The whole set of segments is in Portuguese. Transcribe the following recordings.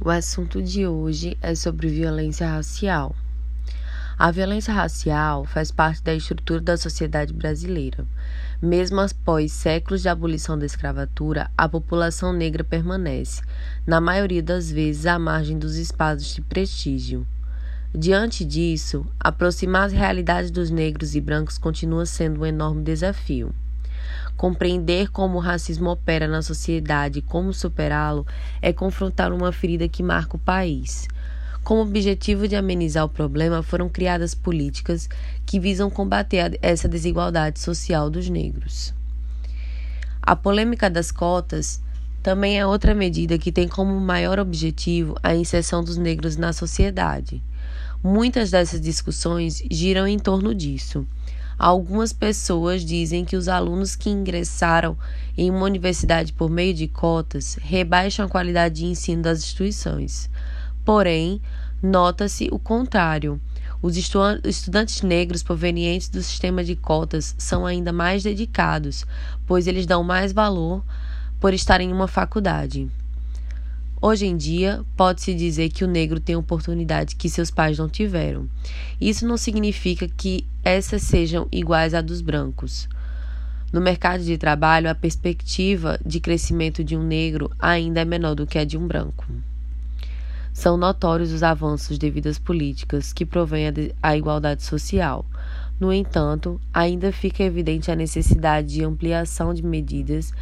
O assunto de hoje é sobre violência racial. A violência racial faz parte da estrutura da sociedade brasileira. Mesmo após séculos de abolição da escravatura, a população negra permanece, na maioria das vezes, à margem dos espaços de prestígio. Diante disso, aproximar as realidades dos negros e brancos continua sendo um enorme desafio. Compreender como o racismo opera na sociedade e como superá-lo é confrontar uma ferida que marca o país. Com o objetivo de amenizar o problema, foram criadas políticas que visam combater essa desigualdade social dos negros. A polêmica das cotas também é outra medida que tem como maior objetivo a inserção dos negros na sociedade. Muitas dessas discussões giram em torno disso. Algumas pessoas dizem que os alunos que ingressaram em uma universidade por meio de cotas rebaixam a qualidade de ensino das instituições. Porém, nota-se o contrário. Os estudantes negros provenientes do sistema de cotas são ainda mais dedicados, pois eles dão mais valor por estarem em uma faculdade. Hoje em dia, pode-se dizer que o negro tem oportunidade que seus pais não tiveram. Isso não significa que essas sejam iguais à dos brancos. No mercado de trabalho, a perspectiva de crescimento de um negro ainda é menor do que a de um branco. São notórios os avanços devido às políticas que provêm a igualdade social. No entanto, ainda fica evidente a necessidade de ampliação de medidas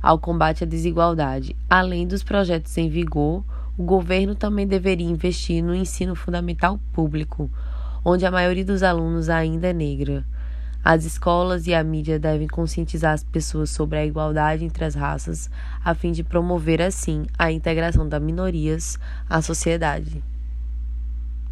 ao combate à desigualdade. Além dos projetos em vigor, o governo também deveria investir no ensino fundamental público, onde a maioria dos alunos ainda é negra. As escolas e a mídia devem conscientizar as pessoas sobre a igualdade entre as raças, a fim de promover, assim, a integração das minorias à sociedade.